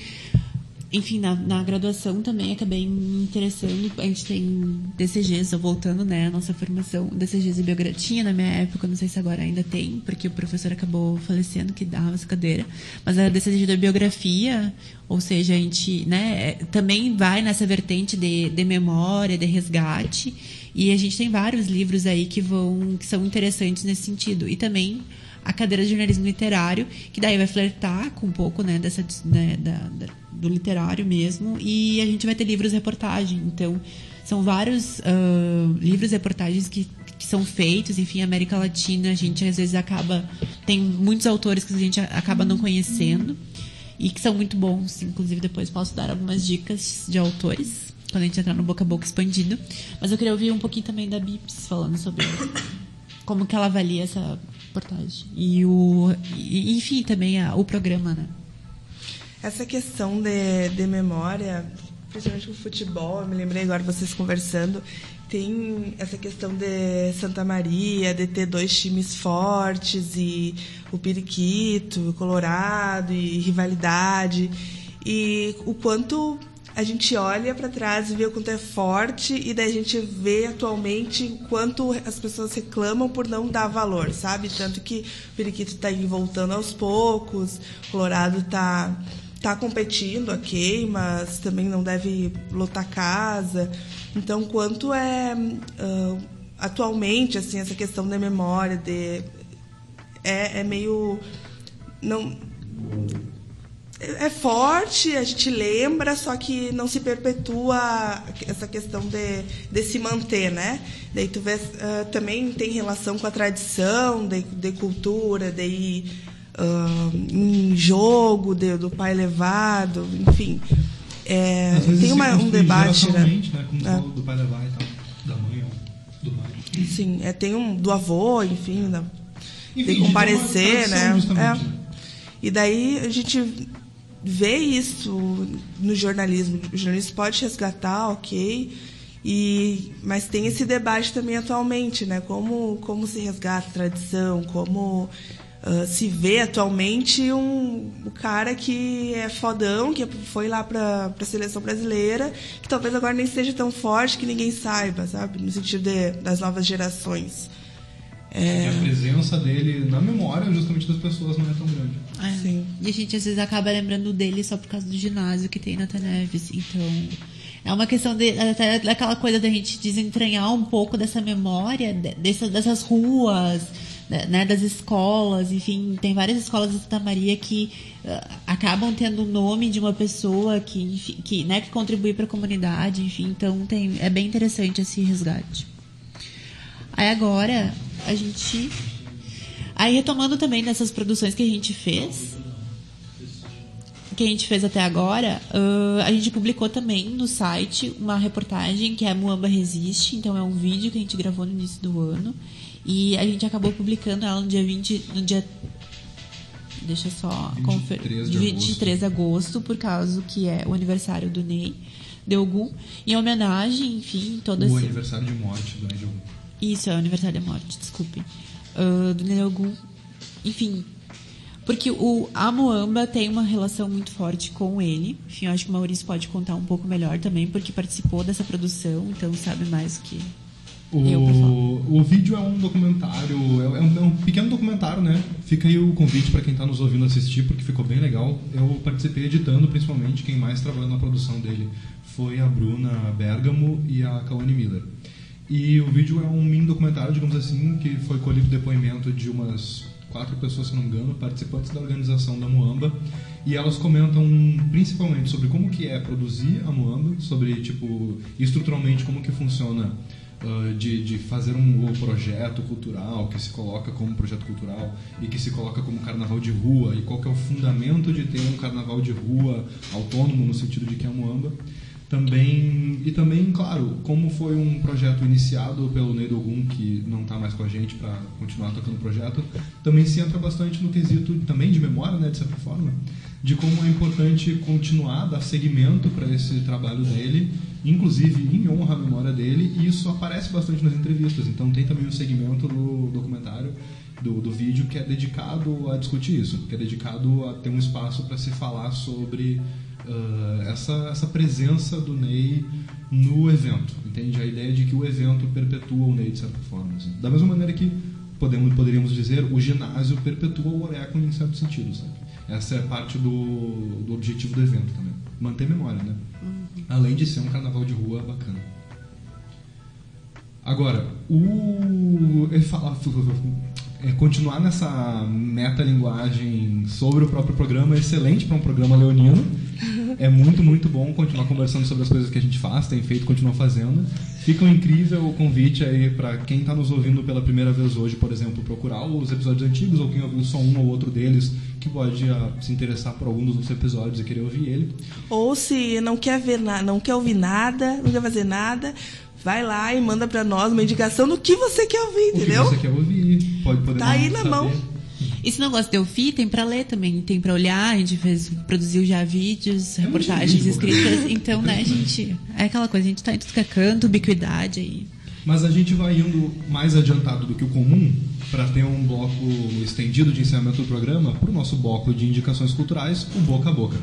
enfim, na, na, graduação também acabei me interessando. A gente tem DCGs, voltando, né, a nossa formação, DCGs e biografia. Na minha época, não sei se agora ainda tem, porque o professor acabou falecendo que dava essa cadeira. Mas a DCG da biografia, ou seja, a gente, né, é, também vai nessa vertente de, de memória, de resgate. E a gente tem vários livros aí que vão, que são interessantes nesse sentido. E também a cadeira de jornalismo literário, que daí vai flertar com um pouco, né, dessa, né, da, da do literário mesmo, e a gente vai ter livros reportagem. Então, são vários uh, livros reportagens que, que são feitos, enfim, América Latina, a gente às vezes acaba. Tem muitos autores que a gente acaba não conhecendo e que são muito bons. Inclusive, depois posso dar algumas dicas de autores quando a gente entrar no Boca a Boca expandido. Mas eu queria ouvir um pouquinho também da Bips falando sobre como que ela avalia essa reportagem. E o. E, enfim, também a, o programa, né? Essa questão de, de memória, principalmente com o futebol, eu me lembrei agora vocês conversando, tem essa questão de Santa Maria, de ter dois times fortes, e o Periquito, o Colorado, e rivalidade, e o quanto a gente olha para trás e vê o quanto é forte, e daí a gente vê atualmente quanto as pessoas reclamam por não dar valor, sabe? Tanto que o Periquito está voltando aos poucos, o Colorado está está competindo, ok, mas também não deve lotar casa. Então, quanto é uh, atualmente assim essa questão da memória, de é, é meio não é forte, a gente lembra, só que não se perpetua essa questão de, de se manter, né? Daí tu vê, uh, também tem relação com a tradição de, de cultura, de uh, em jogo de, do pai levado, enfim. É, tem uma, um debate, né? né? Como é. do pai levar e tal, da mãe ou do pai. Sim, é, tem um do avô, enfim, da, enfim de comparecer, né? É. E daí a gente vê isso no jornalismo. O jornalismo pode resgatar, ok, e, mas tem esse debate também atualmente, né? Como, como se resgata a tradição, como Uh, se vê atualmente um, um cara que é fodão, que foi lá para a seleção brasileira, que talvez agora nem seja tão forte que ninguém saiba, sabe? No sentido de, das novas gerações. É... a presença dele na memória justamente das pessoas não é tão grande. É. E a gente às vezes acaba lembrando dele só por causa do ginásio que tem na Teneves. Então, é uma questão de, até daquela coisa da gente desentranhar um pouco dessa memória, dessas, dessas ruas, né, das escolas, enfim, tem várias escolas de Santa Maria que uh, acabam tendo o nome de uma pessoa que, que, né, que contribui para a comunidade, enfim, então tem, é bem interessante esse resgate. Aí agora a gente. Aí retomando também dessas produções que a gente fez, que a gente fez até agora, uh, a gente publicou também no site uma reportagem que é Muamba Resiste, então é um vídeo que a gente gravou no início do ano. E a gente acabou publicando ela no dia 20. No dia. Deixa eu só 23 de 23 de agosto, por causa que é o aniversário do Ney de Ogum. Em homenagem, enfim, toda O esse... aniversário de morte do Ney de Ogum. Isso, é o aniversário de morte, desculpe. Uh, do Ney de Ogum. Enfim, porque o, a Moamba tem uma relação muito forte com ele. Enfim, eu acho que o Maurício pode contar um pouco melhor também, porque participou dessa produção, então sabe mais que o, o vídeo é um documentário, é, é, um, é, um, pequeno documentário, né? Fica aí o convite para quem está nos ouvindo assistir, porque ficou bem legal. Eu participei editando, principalmente. Quem mais trabalhou na produção dele foi a Bruna Bergamo e a Kawane Miller. E o vídeo é um mini documentário, digamos assim, que foi colhido depoimento de umas quatro pessoas, se não me engano, participantes da organização da Moamba. E elas comentam principalmente sobre como que é produzir a Moamba, sobre, tipo, estruturalmente como que funciona uh, de, de fazer um, projeto cultural que se coloca como projeto cultural e que se coloca como carnaval de rua e qual que é o fundamento de ter um carnaval de rua autônomo no sentido de que é Moamba. Também, e também, claro, como foi um projeto iniciado pelo Neidogum, que não está mais com a gente para continuar tocando o projeto, também se entra bastante no quesito também de memória, né, de certa forma, de como é importante continuar, dar seguimento para esse trabalho dele, inclusive em honra à memória dele, e isso aparece bastante nas entrevistas. Então tem também um segmento do documentário, do, do vídeo, que é dedicado a discutir isso, que é dedicado a ter um espaço para se falar sobre uh, essa, essa presença do Ney no evento, entende? A ideia de que o evento perpetua o Ney de certa forma. Assim. Da mesma maneira que podemos, poderíamos dizer o ginásio perpetua o Oreco em certo sentido, sabe? Essa é parte do, do objetivo do evento também. Manter memória, né? Uhum. Além de ser um carnaval de rua bacana. Agora, o. É, continuar nessa metalinguagem sobre o próprio programa é excelente para um programa leonino. É muito, muito bom continuar conversando sobre as coisas que a gente faz, tem feito, continua fazendo. Fica um incrível convite aí para quem está nos ouvindo pela primeira vez hoje, por exemplo, procurar os episódios antigos ou quem ouviu só um ou outro deles que pode uh, se interessar por algum dos episódios e querer ouvir ele. Ou se não quer ver nada, não quer ouvir nada, não quer fazer nada, vai lá e manda para nós uma indicação do que você quer ouvir, entendeu? O que você quer ouvir, pode poder Tá aí na saber. mão. E se não gosta de ouvir, tem para ler também, tem para olhar, a gente fez, produziu já vídeos, reportagens escritas, então, né, gente, é aquela coisa, a gente tá em tudo que é canto, ubiquidade aí. Mas a gente vai indo mais adiantado do que o comum para ter um bloco estendido de encerramento do programa para o nosso bloco de indicações culturais, o Boca a Boca.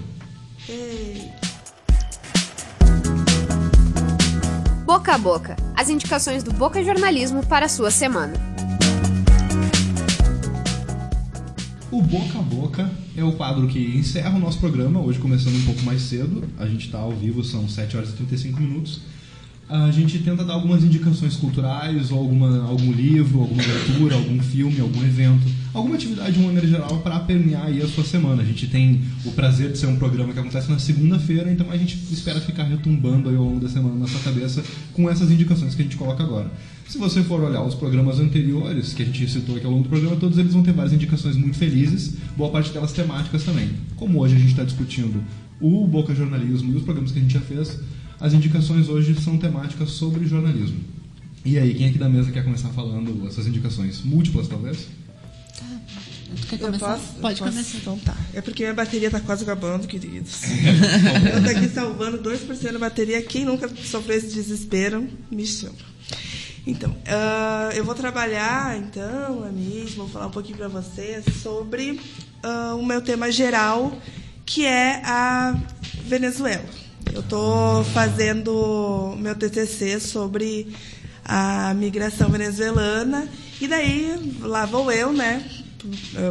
Boca a Boca as indicações do Boca Jornalismo para a sua semana. O Boca a Boca é o quadro que encerra o nosso programa, hoje começando um pouco mais cedo. A gente está ao vivo, são 7 horas e 35 minutos a gente tenta dar algumas indicações culturais, ou alguma, algum livro, alguma leitura, algum filme, algum evento, alguma atividade de uma maneira geral para permear aí a sua semana. A gente tem o prazer de ser um programa que acontece na segunda-feira, então a gente espera ficar retumbando aí ao longo da semana na sua cabeça com essas indicações que a gente coloca agora. Se você for olhar os programas anteriores que a gente citou aqui ao longo do programa, todos eles vão ter várias indicações muito felizes, boa parte delas temáticas também. Como hoje a gente está discutindo o Boca Jornalismo e os programas que a gente já fez, as indicações hoje são temáticas sobre jornalismo. E aí, quem aqui da mesa quer começar falando essas indicações? Múltiplas, talvez? Tá. quer começar? Posso? Pode posso? começar. Então tá. É porque minha bateria tá quase acabando, queridos. eu tô aqui salvando 2% da bateria. Quem nunca sofreu esse desespero, me chama. Então, uh, eu vou trabalhar, então, é mesmo, vou falar um pouquinho para vocês sobre uh, o meu tema geral, que é a Venezuela. Eu estou fazendo meu TCC sobre a migração venezuelana e daí lá vou eu, né,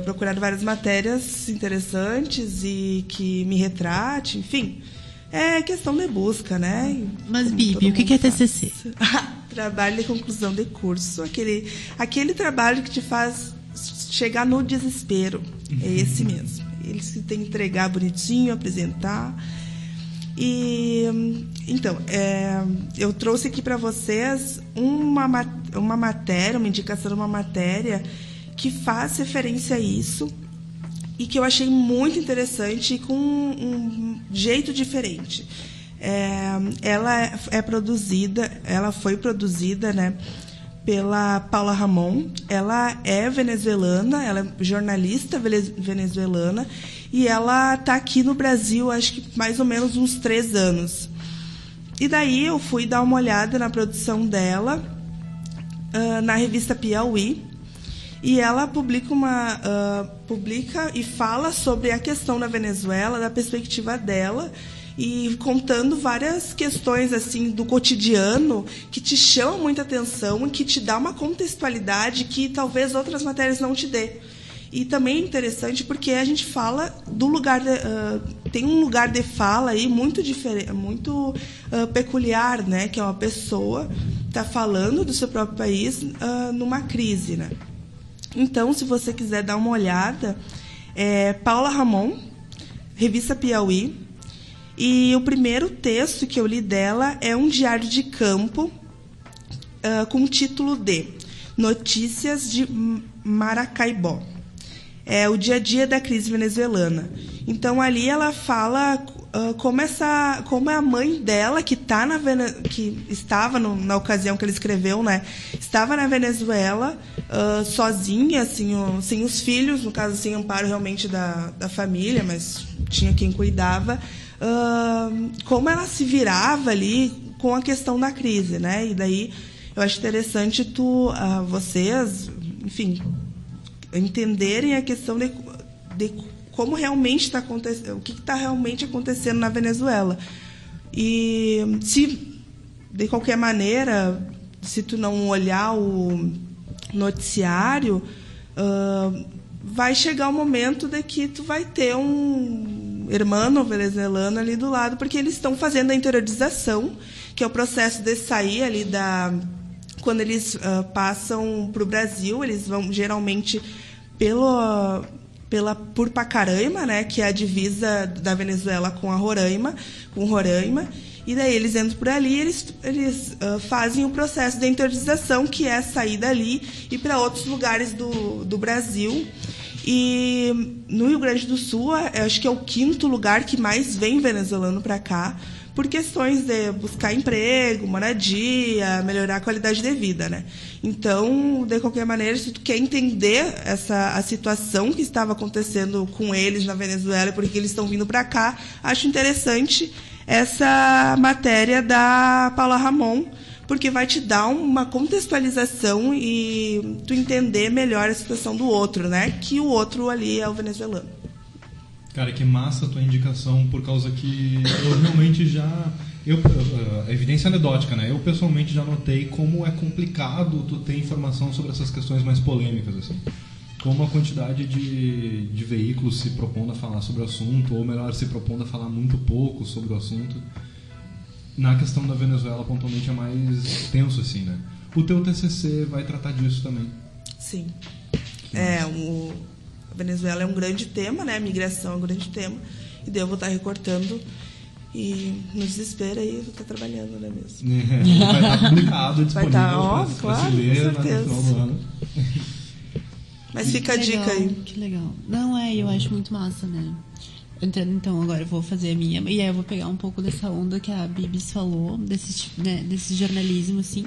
procurando várias matérias interessantes e que me retrate, enfim. É questão de busca, né? Mas, Bibi, o que é TCC? trabalho de conclusão de curso. Aquele, aquele trabalho que te faz chegar no desespero. É esse mesmo. Ele se tem que entregar bonitinho, apresentar. E então, é, eu trouxe aqui para vocês uma, uma matéria, uma indicação de uma matéria que faz referência a isso e que eu achei muito interessante e com um jeito diferente. É, ela é produzida, ela foi produzida, né, pela Paula Ramon. Ela é venezuelana, ela é jornalista venezuelana e ela está aqui no Brasil, acho que mais ou menos uns três anos. E daí eu fui dar uma olhada na produção dela uh, na revista Piauí e ela publica uma uh, publica e fala sobre a questão da Venezuela, da perspectiva dela e contando várias questões assim do cotidiano que te chamam muita atenção e que te dá uma contextualidade que talvez outras matérias não te dê. E também é interessante porque a gente fala do lugar de, uh, tem um lugar de fala aí muito diferente, muito uh, peculiar, né, que é uma pessoa está falando do seu próprio país uh, numa crise, né? Então, se você quiser dar uma olhada, é Paula Ramon, revista Piauí, e o primeiro texto que eu li dela é um diário de campo com o título de Notícias de Maracaibó. É o dia a dia da crise venezuelana. Então ali ela fala uh, como essa, como é a mãe dela que tá na que estava no, na ocasião que ele escreveu, né? Estava na Venezuela uh, sozinha, assim, o, sem os filhos, no caso sem amparo realmente da, da família, mas tinha quem cuidava uh, como ela se virava ali com a questão da crise, né? E daí eu acho interessante tu, vocês, enfim, entenderem a questão de, de como realmente está acontecendo, o que está realmente acontecendo na Venezuela. E se de qualquer maneira, se tu não olhar o noticiário, uh, vai chegar o momento de que tu vai ter um irmão venezuelano ali do lado, porque eles estão fazendo a interiorização, que é o processo de sair ali da quando eles uh, passam para o Brasil, eles vão geralmente pelo pela por Pacaraima, né, que é a divisa da Venezuela com a Roraima, com Roraima, e daí eles entram por ali, eles eles uh, fazem o processo de interiorização, que é sair dali e para outros lugares do, do Brasil. E no Rio Grande do Sul, acho que é o quinto lugar que mais vem venezuelano para cá por questões de buscar emprego, moradia, melhorar a qualidade de vida, né? Então, de qualquer maneira, se tu quer entender essa a situação que estava acontecendo com eles na Venezuela e por que eles estão vindo para cá, acho interessante essa matéria da Paula Ramon, porque vai te dar uma contextualização e tu entender melhor a situação do outro, né? Que o outro ali é o venezuelano. Cara, que massa a tua indicação, por causa que eu realmente já. Eu, uh, evidência anedótica, né? Eu pessoalmente já notei como é complicado tu ter informação sobre essas questões mais polêmicas, assim. Como a quantidade de, de veículos se propondo a falar sobre o assunto, ou melhor, se propondo a falar muito pouco sobre o assunto. Na questão da Venezuela, pontualmente, é mais tenso, assim, né? O teu TCC vai tratar disso também. Sim. É, o a Venezuela é um grande tema, né? A migração é um grande tema. E daí eu vou estar recortando e no desespero aí eu vou estar trabalhando, né mesmo? É, vai estar publicado, disponível vai estar, ó, para claro, com certeza. Mas fica a Que dica legal, aí. Que legal. Não, é, eu acho muito massa, né? Entrando então, agora eu vou fazer a minha. E aí eu vou pegar um pouco dessa onda que a Bibis falou, desse, tipo, né, desse jornalismo, assim.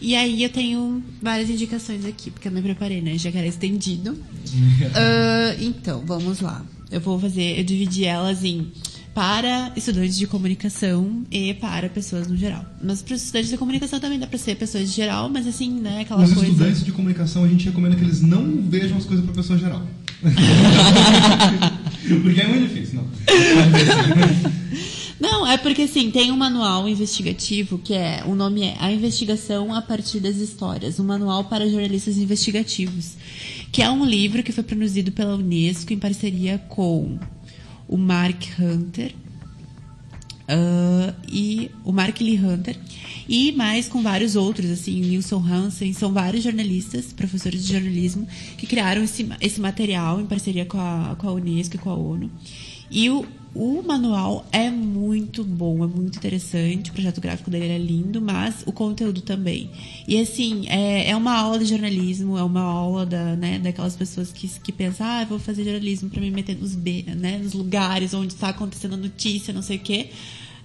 E aí eu tenho várias indicações aqui, porque eu me preparei, né? Já que era estendido. Ah, então, vamos lá. Eu vou fazer, eu dividi elas em para estudantes de comunicação e para pessoas no geral. Mas para os estudantes de comunicação também dá para ser pessoas de geral, mas assim, né, aquela Os coisa. estudantes de comunicação, a gente recomenda que eles não vejam as coisas para pessoa geral. Porque é muito difícil, não. Não, é porque assim, tem um manual investigativo que é, o nome é A Investigação a partir das Histórias, um manual para jornalistas investigativos, que é um livro que foi produzido pela Unesco em parceria com o Mark Hunter ah, e o Mark Lee Hunter e mais com vários outros, assim, Nilson Hansen, são vários jornalistas, professores de jornalismo, que criaram esse, esse material em parceria com a, com a Unesco e com a ONU. E o, o manual é muito bom, é muito interessante. O projeto gráfico dele é lindo, mas o conteúdo também. E assim, é, é uma aula de jornalismo, é uma aula da, né, daquelas pessoas que, que pensam, ah, vou fazer jornalismo para me meter nos, né, nos lugares onde está acontecendo a notícia, não sei o quê.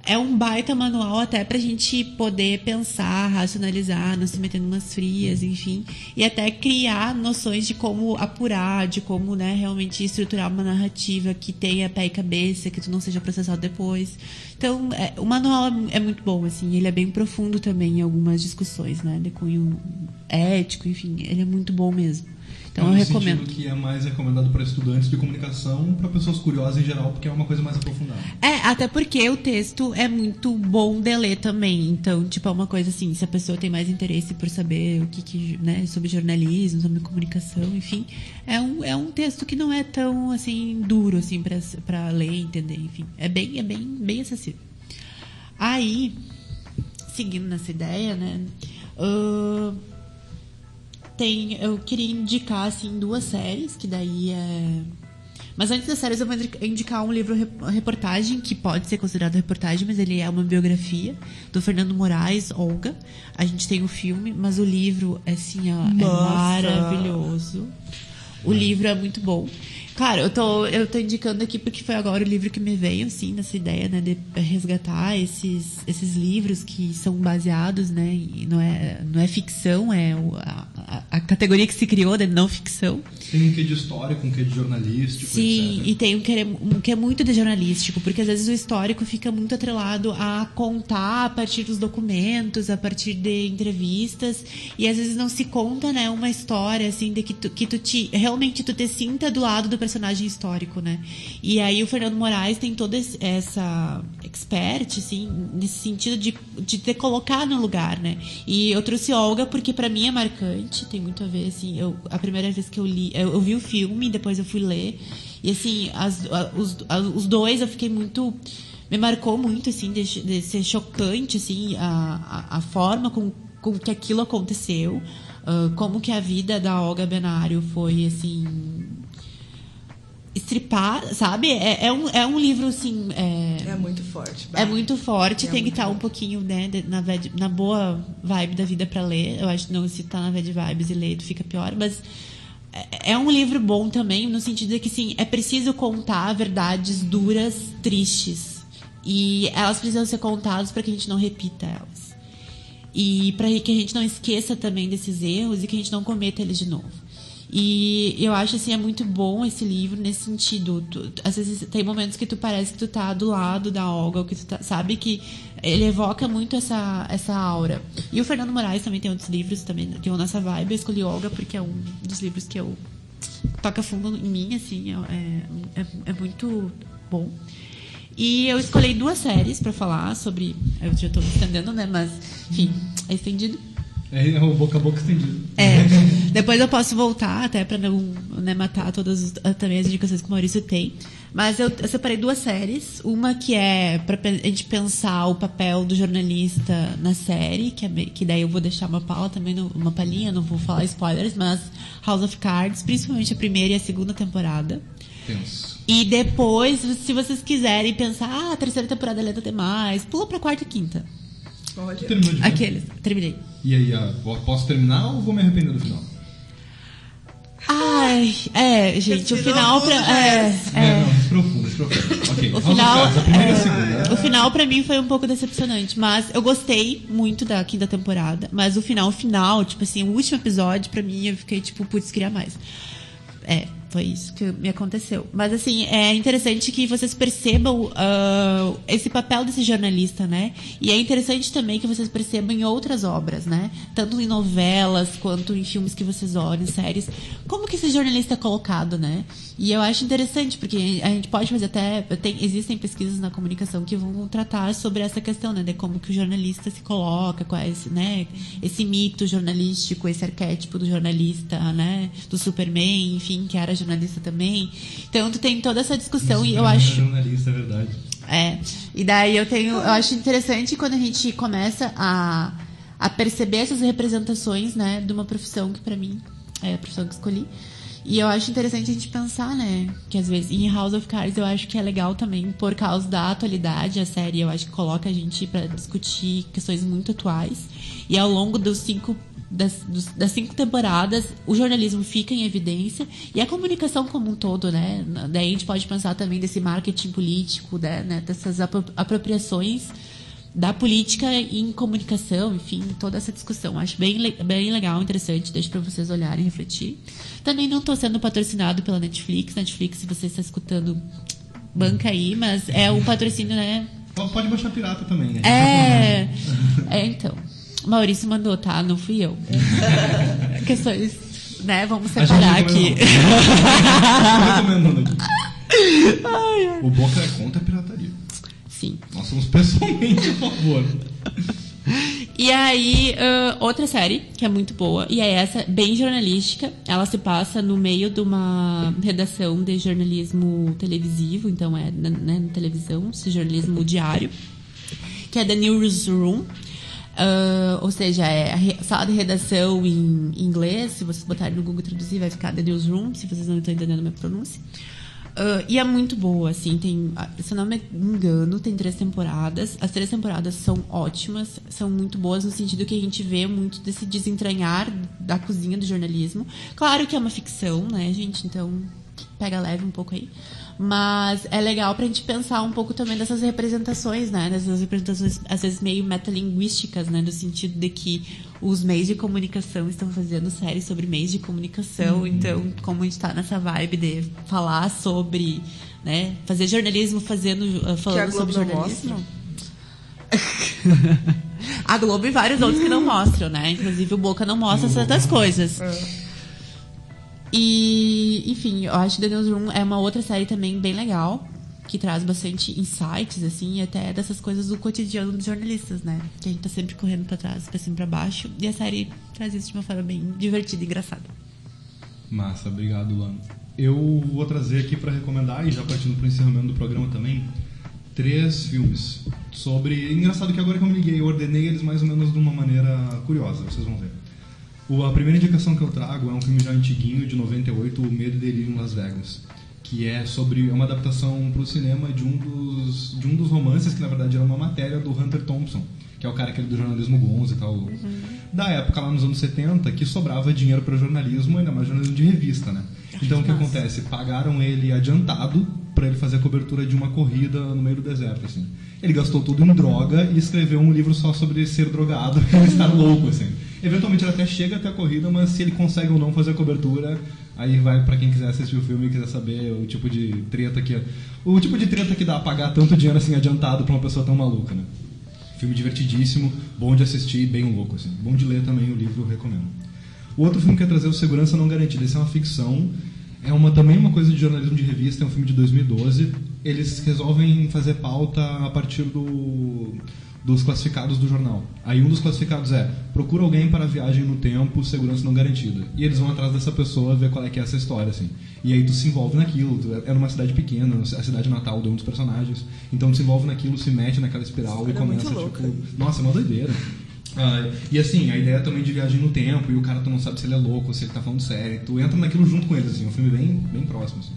É um baita manual até pra gente poder pensar, racionalizar, não se meter numas frias, enfim. E até criar noções de como apurar, de como né, realmente estruturar uma narrativa que tenha pé e cabeça, que tu não seja processado depois. Então, é, o manual é muito bom, assim. Ele é bem profundo também em algumas discussões, né? De cunho ético, enfim. Ele é muito bom mesmo. Então, eu recomendo. que é mais recomendado para estudantes de comunicação, para pessoas curiosas em geral, porque é uma coisa mais aprofundada. É, até porque o texto é muito bom de ler também. Então, tipo, é uma coisa assim, se a pessoa tem mais interesse por saber o que, que né, sobre jornalismo, sobre comunicação, enfim, é um, é um texto que não é tão, assim, duro, assim, pra ler entender, enfim. É bem, é bem, bem acessível. Aí, seguindo nessa ideia, né, ahn, tem, eu queria indicar, assim, duas séries, que daí é... Mas antes das séries, eu vou indicar um livro rep- reportagem, que pode ser considerado reportagem, mas ele é uma biografia, do Fernando Moraes, Olga. A gente tem o filme, mas o livro, assim, ó, é maravilhoso. O livro é muito bom. Claro, eu tô, eu tô indicando aqui porque foi agora o livro que me veio, assim, nessa ideia, né, de resgatar esses, esses livros que são baseados, né, e não é, não é ficção, é a, a- a categoria que se criou de não ficção. Tem um quê de histórico, um quê de jornalístico, Sim, etc. e tem um que, é, um que é muito de jornalístico, porque às vezes o histórico fica muito atrelado a contar a partir dos documentos, a partir de entrevistas, e às vezes não se conta, né, uma história, assim, de que tu, que tu te, realmente tu te sinta do lado do personagem histórico, né? E aí o Fernando Moraes tem toda essa expert, assim, nesse sentido de, de te colocar no lugar, né? E eu trouxe Olga porque pra mim é marcante, tem muito a ver, assim, eu, a primeira vez que eu li, eu, eu vi o filme, depois eu fui ler, e assim, as- os, os dois eu fiquei muito me marcou muito assim de, de ser chocante assim a, a, a forma com, com que aquilo aconteceu ah, como que a vida da Olga Benário foi assim estripar sabe é, é um, é um livro assim é, É muito forte. é muito forte, É tem que muito estar um pouquinho, né, na, na boa vibe da vida pra ler. Eu acho que não, se tá na bad vibes e ler, tu fica pior, mas é, é um livro bom também, no sentido de que, sim, é preciso contar verdades duras, tristes. E elas precisam ser contadas para que a gente não repita elas. E para que a gente não esqueça também desses erros e que a gente não cometa eles de novo. E eu acho assim, é muito bom esse livro nesse sentido. Tu- às vezes tem momentos que tu parece que tu tá do lado da Olga, ou que tu tá, sabe que ele evoca muito essa, essa aura. E o Fernando Moraes também tem outros livros também que eu nessa vibe. Eu escolhi Olga porque é um dos livros que eu toca fundo em mim, assim, é, é, é muito bom. E eu escolhi duas séries pra falar sobre. Eu já tô me estendendo, né? Mas, enfim, é estendido. É, o boca a boca estendido. É. Depois eu posso voltar, até pra não né, matar todas os- ah, também as indicações que o Maurício tem. Mas eu, eu separei duas séries. Uma que é pe- a gente pensar o papel do jornalista na série, que, é, que daí eu vou deixar uma pala também, no- uma palhinha, não vou falar spoilers, mas House of Cards, principalmente a primeira e a segunda temporada. Tenso. E depois, se vocês quiserem pensar, ah, a terceira temporada é lenta demais, pula pra quarta e quinta. Olha. Terminou de ver? Aqueles. Terminei. E aí, ah, posso terminar ou vou me arrepender do final? Ai, é, gente, o final pra. É, era. É, não, profundo, profundo. Ok, O House of final, é, segunda. o final pra mim foi um pouco decepcionante, mas eu gostei muito da quinta temporada, mas o final, o final, tipo assim, o último episódio pra mim eu fiquei tipo, putz, queria mais. É, foi isso que me aconteceu. Mas assim, é interessante que vocês percebam ah, esse papel desse jornalista, né? E é interessante também que vocês percebam em outras obras, né? Tanto em novelas quanto em filmes que vocês olham, séries, como que esse jornalista é colocado, né? E eu acho interessante, porque a gente pode fazer até. Tem, existem pesquisas na comunicação que vão tratar sobre essa questão, né? De como que o jornalista se coloca, qual é esse, né? Esse mito jornalístico, esse arquétipo do jornalista, né? Do Superman, enfim, que era jornalista também. Então tu tem toda essa discussão e eu acho. jornalista, é verdade. É. E daí eu tenho. Eu acho interessante quando a gente começa a, a perceber essas representações, né, de uma profissão que pra mim é a profissão que escolhi. E eu acho interessante a gente pensar, né, que às vezes em House of Cards eu acho que é legal também por causa da atualidade, a série eu acho que coloca a gente pra discutir questões muito atuais. E ao longo dos cinco das, dos- das cinco temporadas, o jornalismo fica em evidência e a comunicação como um todo, né? Daí a gente pode pensar também desse marketing político, né? né, Dessas apro- apropriações da política em comunicação, enfim, toda essa discussão. Acho bem, bem legal, interessante, deixo para vocês olharem e refletir. Também não estou sendo patrocinado pela Netflix. Netflix, se você está escutando, banca aí, mas é um patrocínio, né? Pode pode baixar pirata também, né? É. É, então. Maurício mandou, tá? Não fui eu. Questões, né? Vamos separar aqui. aqui. O Boca é contra a pirataria. Sim. Nós somos pessoalmente a favor. E aí, ãh, outra série que é muito boa, e é essa, bem jornalística. Ela se passa no meio de uma redação de jornalismo televisivo, então é na, né, na televisão, esse jornalismo diário, que é The Newsroom. Ah, ou seja, é a sala de redação em inglês. Se vocês botarem no Google traduzir, vai ficar The Newsroom, se vocês não estão entendendo a minha pronúncia. Ah, e é muito boa, assim, tem, ah, se eu não me engano, tem três temporadas. As três temporadas são ótimas, são muito boas no sentido que a gente vê muito desse desentranhar da cozinha do jornalismo. Claro que é uma ficção, né, gente? Então pega leve um pouco aí. Mas é legal pra gente pensar um pouco também dessas representações, né? Dessas representações, às vezes, meio metalinguísticas, né? No sentido de que os meios de comunicação estão fazendo séries sobre meios de comunicação. Uhum. Então, como a gente tá nessa vibe de falar sobre, né? Fazer jornalismo fazendo, uh, falando sobre jornalismo. a Globo e vários outros que não mostram, né? Inclusive o Boca não mostra certas coisas. E, enfim, eu acho que The Newsroom é uma outra série também bem legal, que traz bastante insights, assim, até dessas coisas do cotidiano dos jornalistas, né? Que a gente tá sempre correndo pra trás, pra cima e pra baixo. E a série traz isso de uma forma bem divertida e engraçada. Massa, obrigado, Luan. Eu vou trazer aqui para recomendar, e já partindo para o encerramento do programa também, três filmes sobre. Engraçado que agora que eu me liguei, eu ordenei eles mais ou menos de uma maneira curiosa, vocês vão ver. O- a primeira indicação que eu trago é um filme já antiguinho, de 98, O Medo e Delírio em Las Vegas. Que é sobre é uma adaptação para o cinema de um, dos, de um dos romances, que na verdade era uma matéria do Hunter Thompson, que é o cara aquele do jornalismo gonzo e tal. Da época, lá nos anos 70, que sobrava dinheiro para jornalismo, ainda mais jornalismo de revista, né? Então o que acontece? Pagaram ele adiantado para ele fazer a cobertura de uma corrida no meio do deserto, assim. Ele gastou tudo em droga e escreveu um livro só sobre ser drogado e estar louco, assim. Eventualmente ele até chega até a corrida, mas se ele consegue ou não fazer a cobertura, aí vai para quem quiser assistir o filme e quiser saber o tipo de treta que o tipo de treta que dá a pagar tanto dinheiro assim adiantado para uma pessoa tão maluca, né? Filme divertidíssimo, bom de assistir bem louco, assim. Bom de ler também o livro, recomendo. O outro filme que eu ia trazer é o Segurança Não Garantida. Esse é uma ficção, é uma, também uma coisa de jornalismo de revista, é um filme de 2012. Eles resolvem fazer pauta a partir do, dos classificados do jornal. Aí um dos classificados é procura alguém para viagem no tempo, segurança não garantida. E eles vão atrás dessa pessoa ver qual é que é essa história, assim. E aí tu se envolve naquilo, tu é numa cidade pequena, a cidade natal de um dos personagens. Então tu se envolve naquilo, se mete naquela espiral e começa, tipo... Nossa, é uma doideira. Ah, e assim, a ideia também de viagem no tempo, e o cara tu não sabe se ele é louco, se ele tá falando sério, tu entra naquilo junto com eles, assim, um filme bem, bem próximo. Assim.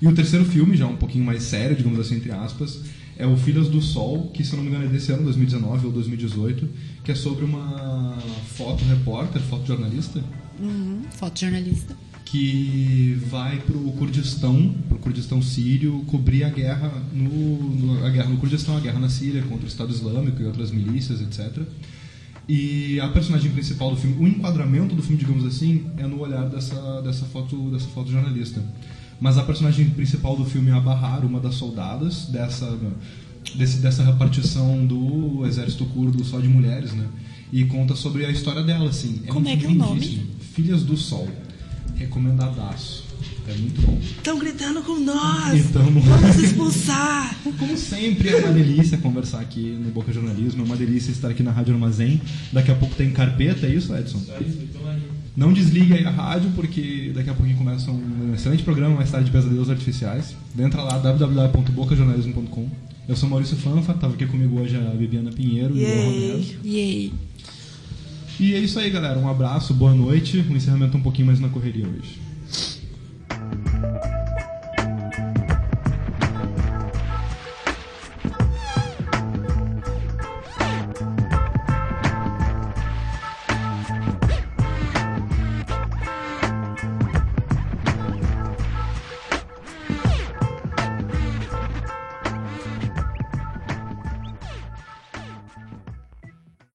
E o terceiro filme, já um pouquinho mais sério, digamos assim, entre aspas, é o Filhas do Sol, que se eu não me engano é desse ano, 2019 ou 2018, que é sobre uma foto-repórter, fotojornalista, Uhum. Fotojornalista. que vai pro Kurdistão, pro Kurdistão sírio, cobrir a guerra no, no- a guerra no Kurdistão, a guerra na Síria contra o Estado Islâmico e outras milícias, etc. E a personagem principal do filme, o enquadramento do filme, digamos assim, é no olhar dessa dessa foto dessa fotojornalista. Mas a personagem principal do filme é a Bahar, uma das soldadas dessa desse, dessa repartição do exército curdo só de mulheres, né? E conta sobre a história dela, assim. Como um é que é o nome? Filhas do Sol. Recomendadaço. É muito bom. Estão gritando com nós! Então, Vamos expulsar! como sempre, é uma delícia conversar aqui no Boca Jornalismo, é uma delícia estar aqui na Rádio Armazém. Daqui a pouco tem carpeta, é isso, Edson? Não desligue aí a rádio, porque daqui a pouquinho começa um excelente programa, mais tarde de Pesadelos Artificiais. Entra lá, www.bocajornalismo.com. Eu sou Maurício Fanfa, estava aqui comigo hoje a Bibiana Pinheiro e o. Yay! E é isso aí, galera. Um abraço, boa noite. Um encerramento um pouquinho mais na correria hoje.